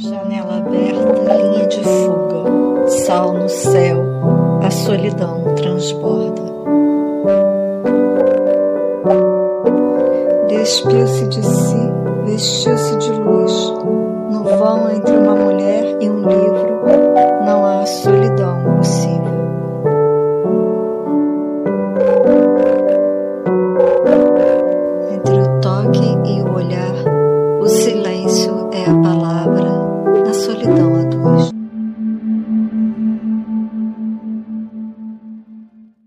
Janela aberta, linha de fuga, sal no céu, a solidão transborda. Despiu-se de si, vestiu-se de luz. No vão entre uma mulher e um livro, não há solidão possível. Entre o toque e o olhar,